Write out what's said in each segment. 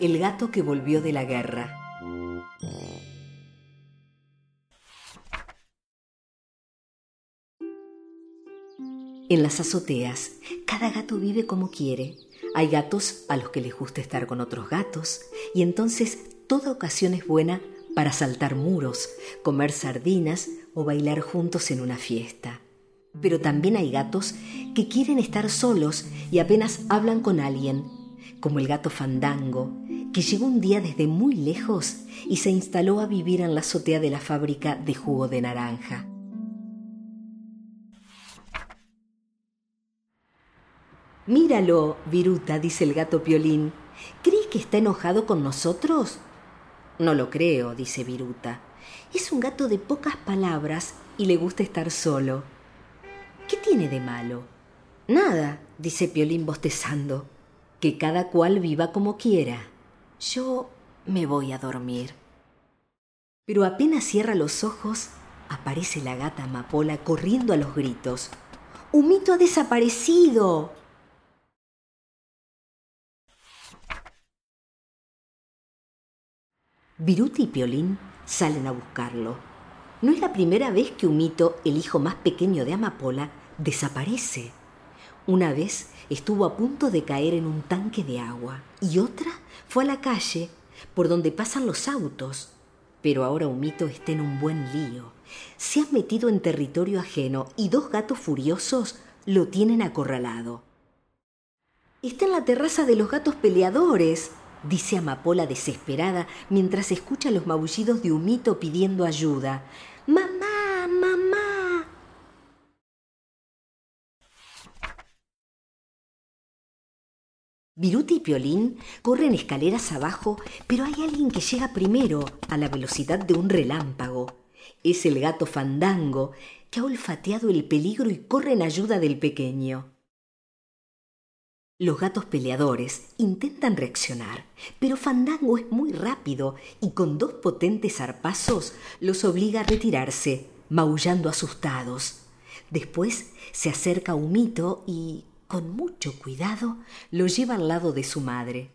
El gato que volvió de la guerra. En las azoteas, cada gato vive como quiere. Hay gatos a los que les gusta estar con otros gatos y entonces toda ocasión es buena para saltar muros, comer sardinas o bailar juntos en una fiesta. Pero también hay gatos que quieren estar solos y apenas hablan con alguien, como el gato Fandango, que llegó un día desde muy lejos y se instaló a vivir en la azotea de la fábrica de jugo de naranja. Míralo, Viruta, dice el gato Piolín. ¿Crees que está enojado con nosotros? No lo creo, dice Viruta. Es un gato de pocas palabras y le gusta estar solo. ¿Qué tiene de malo? Nada, dice Piolín bostezando. Que cada cual viva como quiera. Yo me voy a dormir. Pero apenas cierra los ojos, aparece la gata Amapola corriendo a los gritos. ¡Humito ha desaparecido! Viruta y Piolín salen a buscarlo. No es la primera vez que Humito, el hijo más pequeño de Amapola, desaparece. Una vez estuvo a punto de caer en un tanque de agua y otra fue a la calle por donde pasan los autos. Pero ahora Humito está en un buen lío. Se ha metido en territorio ajeno y dos gatos furiosos lo tienen acorralado. Está en la terraza de los gatos peleadores, dice Amapola desesperada mientras escucha los maullidos de Humito pidiendo ayuda. ¡Mamá! ¡Mamá! Viruta y Piolín corren escaleras abajo, pero hay alguien que llega primero a la velocidad de un relámpago. Es el gato Fandango, que ha olfateado el peligro y corre en ayuda del pequeño. Los gatos peleadores intentan reaccionar, pero Fandango es muy rápido y con dos potentes zarpazos los obliga a retirarse, maullando asustados. Después se acerca a Humito y, con mucho cuidado, lo lleva al lado de su madre.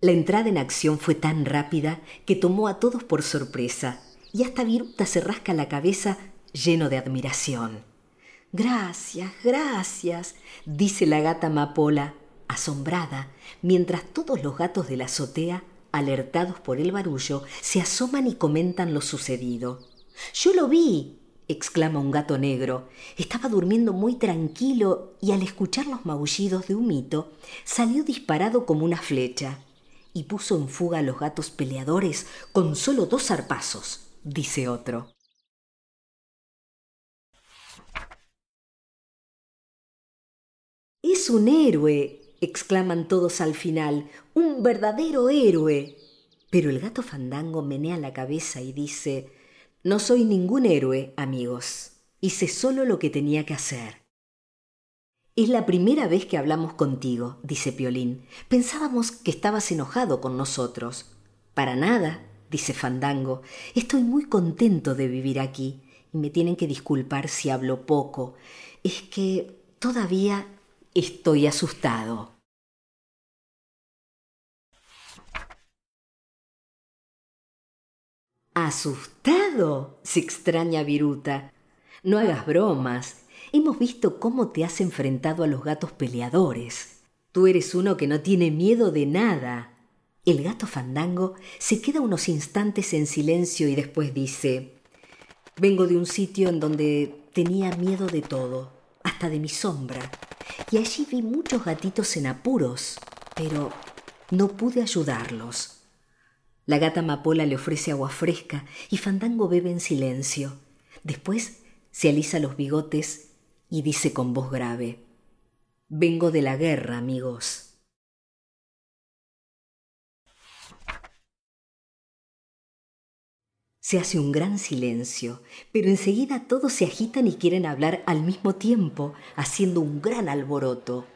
La entrada en acción fue tan rápida que tomó a todos por sorpresa, y hasta Viruta se rasca la cabeza lleno de admiración. Gracias, gracias, dice la gata Amapola, asombrada, mientras todos los gatos de la azotea, alertados por el barullo, se asoman y comentan lo sucedido. Yo lo vi, exclama un gato negro. Estaba durmiendo muy tranquilo y al escuchar los maullidos de Humito, salió disparado como una flecha y puso en fuga a los gatos peleadores con solo dos zarpazos, dice otro. Es un héroe, exclaman todos al final, un verdadero héroe. Pero el gato fandango menea la cabeza y dice, no soy ningún héroe, amigos. Hice solo lo que tenía que hacer. Es la primera vez que hablamos contigo, dice Piolín. Pensábamos que estabas enojado con nosotros. Para nada, dice Fandango. Estoy muy contento de vivir aquí y me tienen que disculpar si hablo poco. Es que todavía Estoy asustado. ¿Asustado? se extraña Viruta. No hagas bromas. Hemos visto cómo te has enfrentado a los gatos peleadores. Tú eres uno que no tiene miedo de nada. El gato fandango se queda unos instantes en silencio y después dice Vengo de un sitio en donde tenía miedo de todo, hasta de mi sombra y allí vi muchos gatitos en apuros, pero no pude ayudarlos. La gata Amapola le ofrece agua fresca y Fandango bebe en silencio. Después se alisa los bigotes y dice con voz grave, Vengo de la guerra, amigos. Se hace un gran silencio, pero enseguida todos se agitan y quieren hablar al mismo tiempo, haciendo un gran alboroto.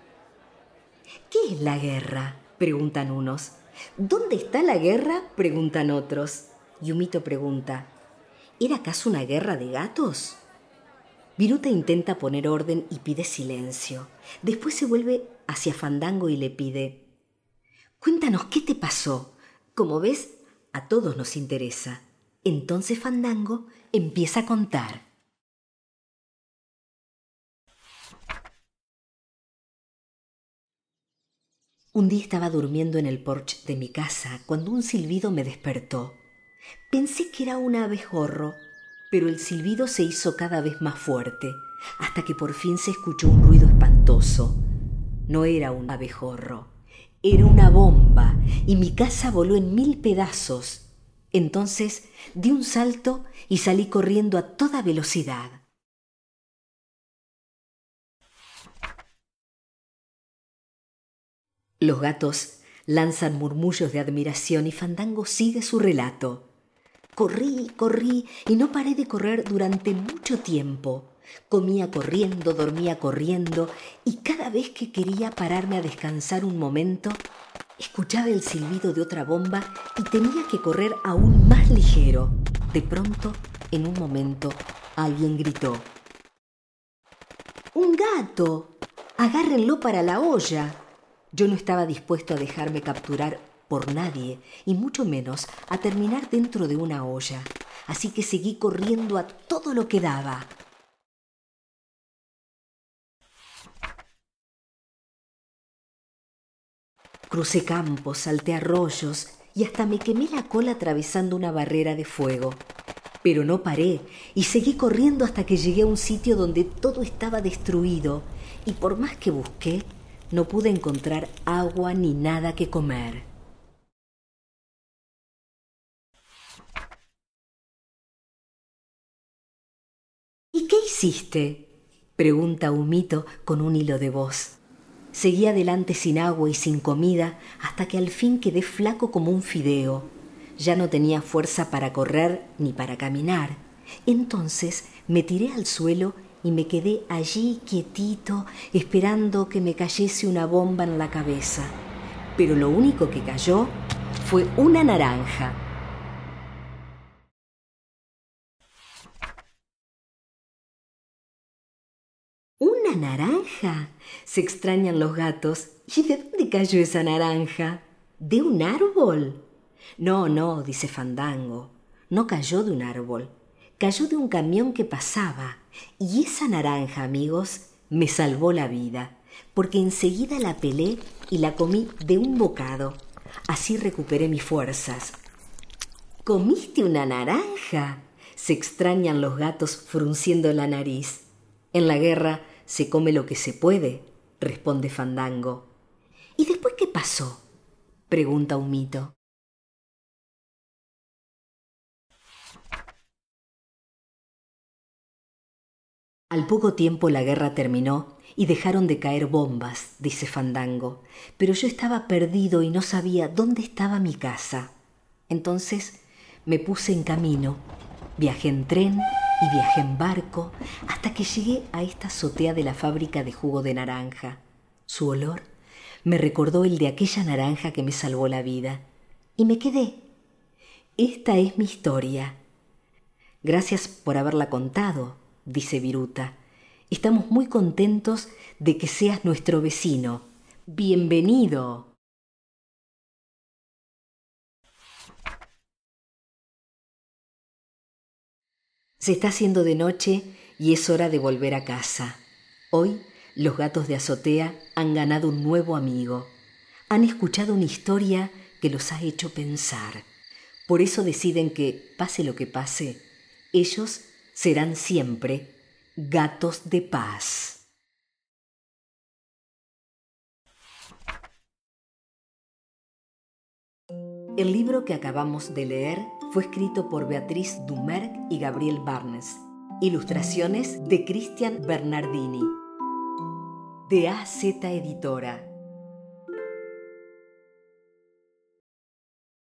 ¿Qué es la guerra? preguntan unos. ¿Dónde está la guerra? preguntan otros. Yumito pregunta, ¿era acaso una guerra de gatos? Viruta intenta poner orden y pide silencio. Después se vuelve hacia Fandango y le pide, Cuéntanos qué te pasó. Como ves, a todos nos interesa. Entonces Fandango empieza a contar. Un día estaba durmiendo en el porche de mi casa cuando un silbido me despertó. Pensé que era un abejorro, pero el silbido se hizo cada vez más fuerte, hasta que por fin se escuchó un ruido espantoso. No era un abejorro, era una bomba, y mi casa voló en mil pedazos. Entonces di un salto y salí corriendo a toda velocidad. Los gatos lanzan murmullos de admiración y Fandango sigue su relato. Corrí, corrí y no paré de correr durante mucho tiempo. Comía corriendo, dormía corriendo y cada vez que quería pararme a descansar un momento, escuchaba el silbido de otra bomba y tenía que correr aún más ligero. De pronto, en un momento, alguien gritó. ¡Un gato! Agárrenlo para la olla. Yo no estaba dispuesto a dejarme capturar por nadie, y mucho menos a terminar dentro de una olla, así que seguí corriendo a todo lo que daba. Crucé campos, salté arroyos y hasta me quemé la cola atravesando una barrera de fuego. Pero no paré y seguí corriendo hasta que llegué a un sitio donde todo estaba destruido y por más que busqué, no pude encontrar agua ni nada que comer. ¿Y qué hiciste? pregunta Humito con un hilo de voz. Seguí adelante sin agua y sin comida hasta que al fin quedé flaco como un fideo. Ya no tenía fuerza para correr ni para caminar. Entonces me tiré al suelo y me quedé allí quietito esperando que me cayese una bomba en la cabeza. Pero lo único que cayó fue una naranja. ¿Una naranja? Se extrañan los gatos. ¿Y de dónde cayó esa naranja? ¿De un árbol? No, no, dice Fandango. No cayó de un árbol cayó de un camión que pasaba y esa naranja, amigos, me salvó la vida, porque enseguida la pelé y la comí de un bocado. Así recuperé mis fuerzas. ¿Comiste una naranja? Se extrañan los gatos frunciendo la nariz. En la guerra se come lo que se puede, responde Fandango. ¿Y después qué pasó? pregunta un mito. Al poco tiempo la guerra terminó y dejaron de caer bombas, dice Fandango, pero yo estaba perdido y no sabía dónde estaba mi casa. Entonces me puse en camino, viajé en tren y viajé en barco hasta que llegué a esta azotea de la fábrica de jugo de naranja. Su olor me recordó el de aquella naranja que me salvó la vida y me quedé. Esta es mi historia. Gracias por haberla contado, dice Viruta. Estamos muy contentos de que seas nuestro vecino. Bienvenido. Se está haciendo de noche y es hora de volver a casa. Hoy los gatos de azotea han ganado un nuevo amigo. Han escuchado una historia que los ha hecho pensar. Por eso deciden que, pase lo que pase, ellos serán siempre gatos de paz. El libro que acabamos de leer fue escrito por Beatriz Dumerc y Gabriel Barnes. Ilustraciones de Cristian Bernardini. De AZ Editora.